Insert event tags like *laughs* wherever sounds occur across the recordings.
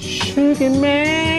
Sugar Man.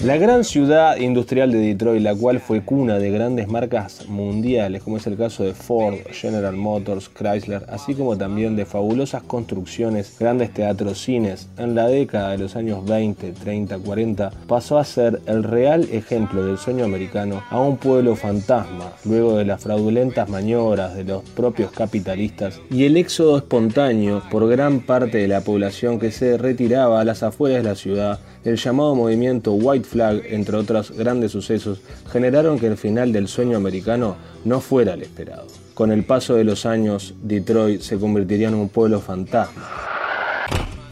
La gran ciudad industrial de Detroit, la cual fue cuna de grandes marcas mundiales, como es el caso de Ford, General Motors, Chrysler, así como también de fabulosas construcciones, grandes teatros, cines, en la década de los años 20, 30, 40, pasó a ser el real ejemplo del sueño americano a un pueblo fantasma, luego de las fraudulentas maniobras de los propios capitalistas y el éxodo espontáneo por gran parte de la población que se retiraba a las afueras de la ciudad el llamado movimiento White Flag, entre otros grandes sucesos, generaron que el final del sueño americano no fuera el esperado. Con el paso de los años, Detroit se convertiría en un pueblo fantasma.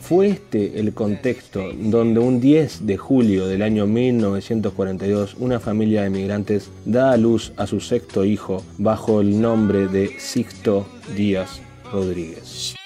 Fue este el contexto donde un 10 de julio del año 1942 una familia de migrantes da a luz a su sexto hijo bajo el nombre de Sixto Díaz Rodríguez.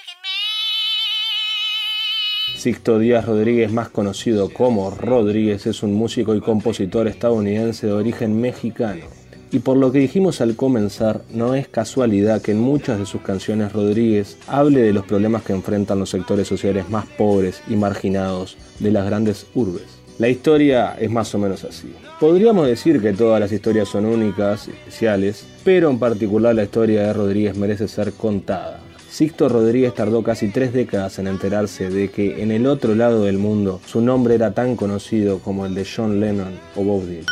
Sixto Díaz Rodríguez, más conocido como Rodríguez, es un músico y compositor estadounidense de origen mexicano. Y por lo que dijimos al comenzar, no es casualidad que en muchas de sus canciones Rodríguez hable de los problemas que enfrentan los sectores sociales más pobres y marginados de las grandes urbes. La historia es más o menos así. Podríamos decir que todas las historias son únicas y especiales, pero en particular la historia de Rodríguez merece ser contada. Sixto Rodríguez tardó casi tres décadas en enterarse de que en el otro lado del mundo su nombre era tan conocido como el de John Lennon o Bob Dylan.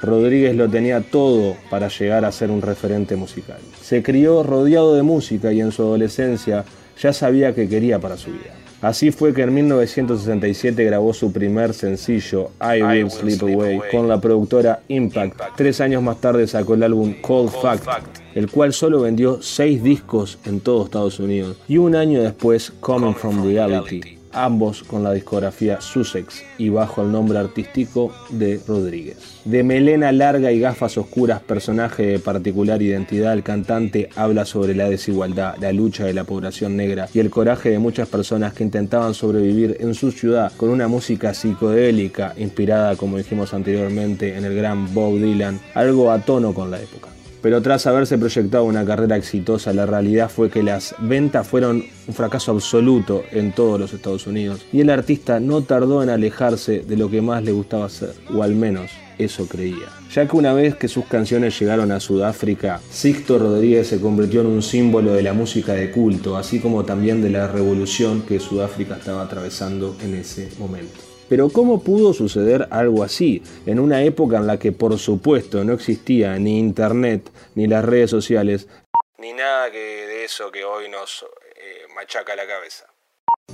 Rodríguez lo tenía todo para llegar a ser un referente musical. Se crió rodeado de música y en su adolescencia ya sabía que quería para su vida. Así fue que en 1967 grabó su primer sencillo, I Will Sleep Away, con la productora Impact. Tres años más tarde sacó el álbum Cold Fact, el cual solo vendió seis discos en todo Estados Unidos. Y un año después, Coming From Reality ambos con la discografía Sussex y bajo el nombre artístico de Rodríguez. De melena larga y gafas oscuras, personaje de particular identidad, el cantante habla sobre la desigualdad, la lucha de la población negra y el coraje de muchas personas que intentaban sobrevivir en su ciudad con una música psicodélica inspirada, como dijimos anteriormente, en el gran Bob Dylan, algo a tono con la época pero tras haberse proyectado una carrera exitosa, la realidad fue que las ventas fueron un fracaso absoluto en todos los Estados Unidos y el artista no tardó en alejarse de lo que más le gustaba hacer, o al menos eso creía. Ya que una vez que sus canciones llegaron a Sudáfrica, Sixto Rodríguez se convirtió en un símbolo de la música de culto, así como también de la revolución que Sudáfrica estaba atravesando en ese momento. Pero ¿cómo pudo suceder algo así en una época en la que por supuesto no existía ni internet ni las redes sociales ni nada que de eso que hoy nos eh, machaca la cabeza?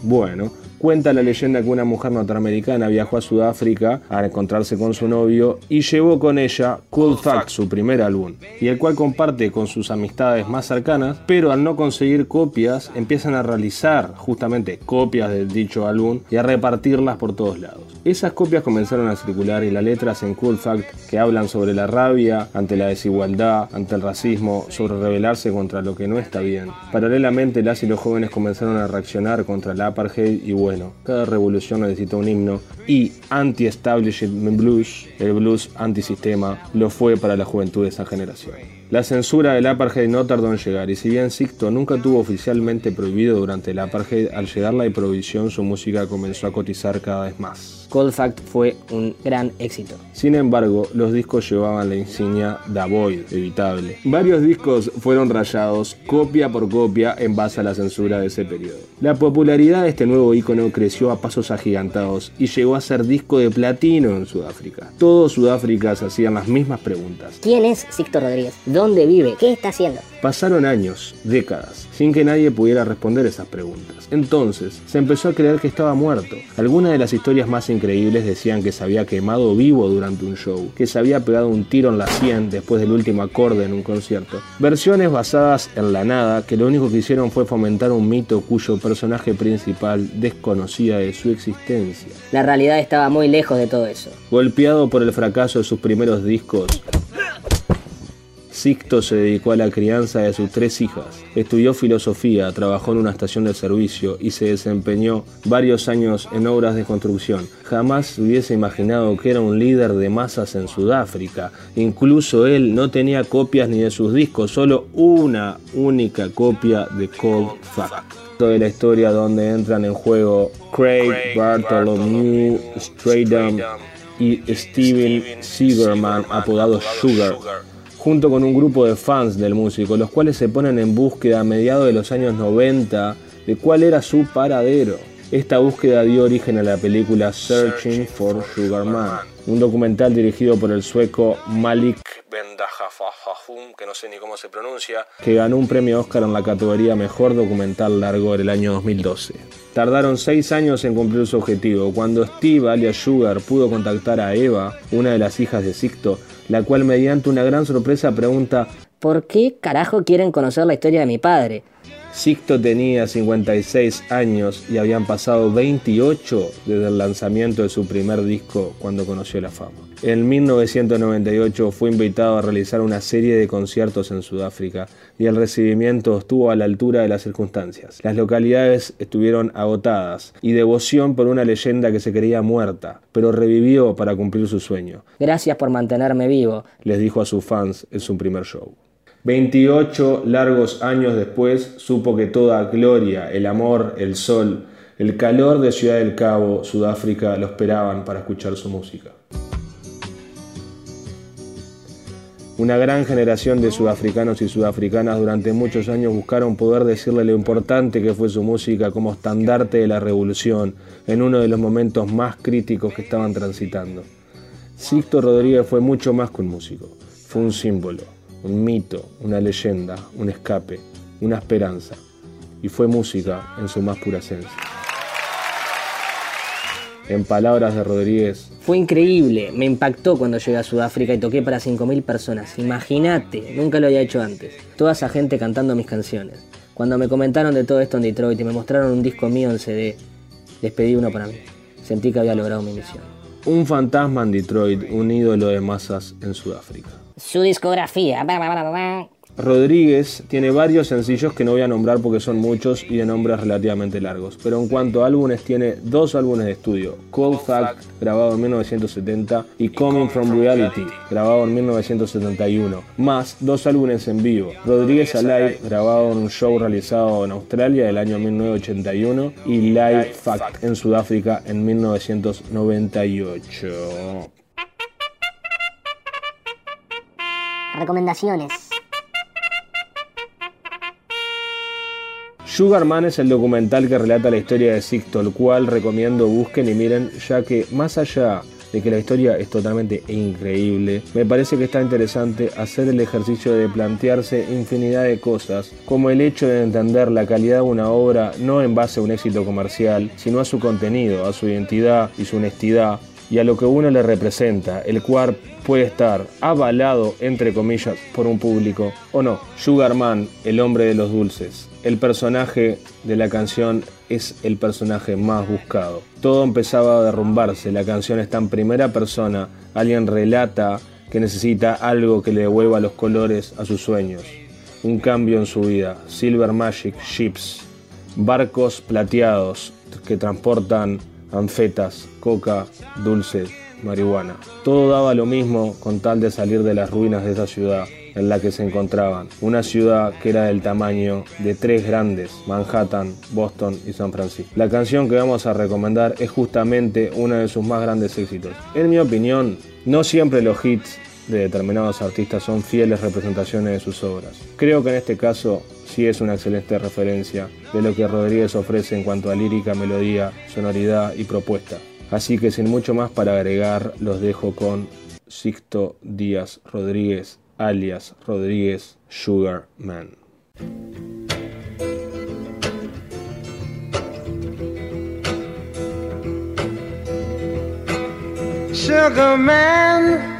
Bueno, cuenta la leyenda que una mujer norteamericana viajó a Sudáfrica a encontrarse con su novio y llevó con ella Cool Fact, su primer álbum, y el cual comparte con sus amistades más cercanas, pero al no conseguir copias empiezan a realizar justamente copias del dicho álbum y a repartirlas por todos lados. Esas copias comenzaron a circular y las letras en Cool Fact que hablan sobre la rabia ante la desigualdad, ante el racismo, sobre rebelarse contra lo que no está bien. Paralelamente las y los jóvenes comenzaron a reaccionar contra la apartheid y bueno, cada revolución necesita un himno y anti-establishment blues, el blues antisistema, lo fue para la juventud de esa generación. La censura del apartheid no tardó en llegar y si bien Sixto nunca tuvo oficialmente prohibido durante el apartheid, al llegar la prohibición su música comenzó a cotizar cada vez más. Cold Fact fue un gran éxito. Sin embargo, los discos llevaban la insignia Da Void, evitable. Varios discos fueron rayados copia por copia en base a la censura de ese periodo. La popularidad de este nuevo icono creció a pasos agigantados y llegó a ser disco de platino en Sudáfrica. Todos Sudáfrica se hacían las mismas preguntas. ¿Quién es Sixto Rodríguez? ¿Dónde vive? ¿Qué está haciendo? Pasaron años, décadas, sin que nadie pudiera responder esas preguntas. Entonces, se empezó a creer que estaba muerto. Algunas de las historias más increíbles decían que se había quemado vivo durante un show, que se había pegado un tiro en la sien después del último acorde en un concierto. Versiones basadas en la nada que lo único que hicieron fue fomentar un mito cuyo personaje principal desconocía de su existencia. La realidad estaba muy lejos de todo eso. Golpeado por el fracaso de sus primeros discos, Sixto se dedicó a la crianza de sus tres hijas. Estudió filosofía, trabajó en una estación de servicio y se desempeñó varios años en obras de construcción. Jamás hubiese imaginado que era un líder de masas en Sudáfrica. Incluso él no tenía copias ni de sus discos, solo una única copia de Cold Fact de la historia donde entran en juego Craig Bartholomew Stradham y Steven Sieberman, apodado Sugar, junto con un grupo de fans del músico, los cuales se ponen en búsqueda a mediados de los años 90 de cuál era su paradero. Esta búsqueda dio origen a la película Searching for Sugar Man, un documental dirigido por el sueco Malik Que no sé ni cómo se pronuncia, que ganó un premio Oscar en la categoría Mejor Documental Largo en el año 2012. Tardaron seis años en cumplir su objetivo. Cuando Steve, alias Sugar, pudo contactar a Eva, una de las hijas de Sixto, la cual mediante una gran sorpresa pregunta ¿Por qué carajo quieren conocer la historia de mi padre? Sixto tenía 56 años y habían pasado 28 desde el lanzamiento de su primer disco cuando conoció la fama. En 1998 fue invitado a realizar una serie de conciertos en Sudáfrica y el recibimiento estuvo a la altura de las circunstancias. Las localidades estuvieron agotadas y devoción por una leyenda que se creía muerta, pero revivió para cumplir su sueño. Gracias por mantenerme vivo, les dijo a sus fans en su primer show. 28 largos años después supo que toda gloria, el amor, el sol, el calor de Ciudad del Cabo, Sudáfrica, lo esperaban para escuchar su música. Una gran generación de sudafricanos y sudafricanas durante muchos años buscaron poder decirle lo importante que fue su música como estandarte de la revolución en uno de los momentos más críticos que estaban transitando. Sixto Rodríguez fue mucho más que un músico, fue un símbolo, un mito, una leyenda, un escape, una esperanza, y fue música en su más pura esencia. En palabras de Rodríguez, fue increíble, me impactó cuando llegué a Sudáfrica y toqué para 5.000 personas. Imagínate, nunca lo había hecho antes. Toda esa gente cantando mis canciones. Cuando me comentaron de todo esto en Detroit y me mostraron un disco mío en CD, les pedí uno para mí. Sentí que había logrado mi misión. Un fantasma en Detroit, un ídolo de masas en Sudáfrica. Su discografía. Rodríguez tiene varios sencillos que no voy a nombrar porque son muchos y de nombres relativamente largos, pero en cuanto a álbumes tiene dos álbumes de estudio, Cold Fact, grabado en 1970, y Coming From Reality, grabado en 1971, más dos álbumes en vivo, Rodríguez Alive, grabado en un show realizado en Australia del año 1981, y Live Fact en Sudáfrica en 1998. Recomendaciones. Sugarman es el documental que relata la historia de Sixto, el cual recomiendo busquen y miren, ya que más allá de que la historia es totalmente increíble, me parece que está interesante hacer el ejercicio de plantearse infinidad de cosas, como el hecho de entender la calidad de una obra no en base a un éxito comercial, sino a su contenido, a su identidad y su honestidad, y a lo que uno le representa, el cual puede estar avalado, entre comillas, por un público o no. Sugarman, el hombre de los dulces. El personaje de la canción es el personaje más buscado. Todo empezaba a derrumbarse, la canción está en primera persona, alguien relata que necesita algo que le devuelva los colores a sus sueños. Un cambio en su vida. Silver Magic Ships. Barcos plateados que transportan anfetas, coca, dulce, marihuana. Todo daba lo mismo con tal de salir de las ruinas de esa ciudad en la que se encontraban. Una ciudad que era del tamaño de tres grandes, Manhattan, Boston y San Francisco. La canción que vamos a recomendar es justamente uno de sus más grandes éxitos. En mi opinión, no siempre los hits de determinados artistas son fieles representaciones de sus obras. Creo que en este caso sí es una excelente referencia de lo que Rodríguez ofrece en cuanto a lírica, melodía, sonoridad y propuesta. Así que sin mucho más para agregar, los dejo con Sixto Díaz Rodríguez, alias Rodríguez Sugar Man. Sugar Man,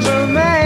sugar man,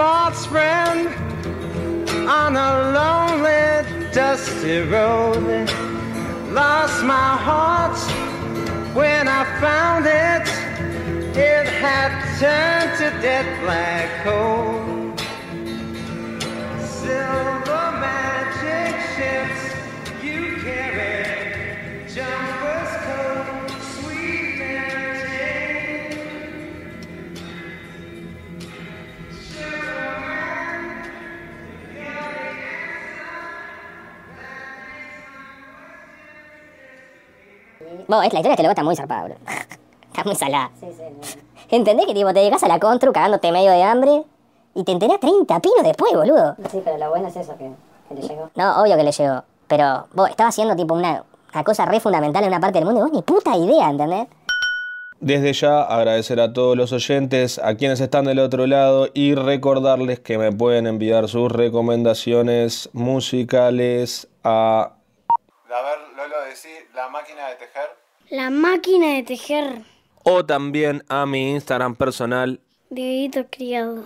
false friend on a lonely, dusty road. Lost my heart when I found it. It had turned to dead black coal. Vos, es la historia de loco está muy zarpada, bro. *laughs* Está muy salada. ¿Entendés que tipo te dedicas a la constru cagándote medio de hambre y te enterás 30 pinos después, boludo? Sí, pero lo bueno es eso, que, que le llegó. No, obvio que le llegó. Pero vos estaba haciendo tipo una, una cosa re fundamental en una parte del mundo y vos ni puta idea, ¿entendés? Desde ya agradecer a todos los oyentes, a quienes están del otro lado y recordarles que me pueden enviar sus recomendaciones musicales a... A ver, Lolo, decir la máquina de tejer. La máquina de tejer O también a mi Instagram personal de Criado.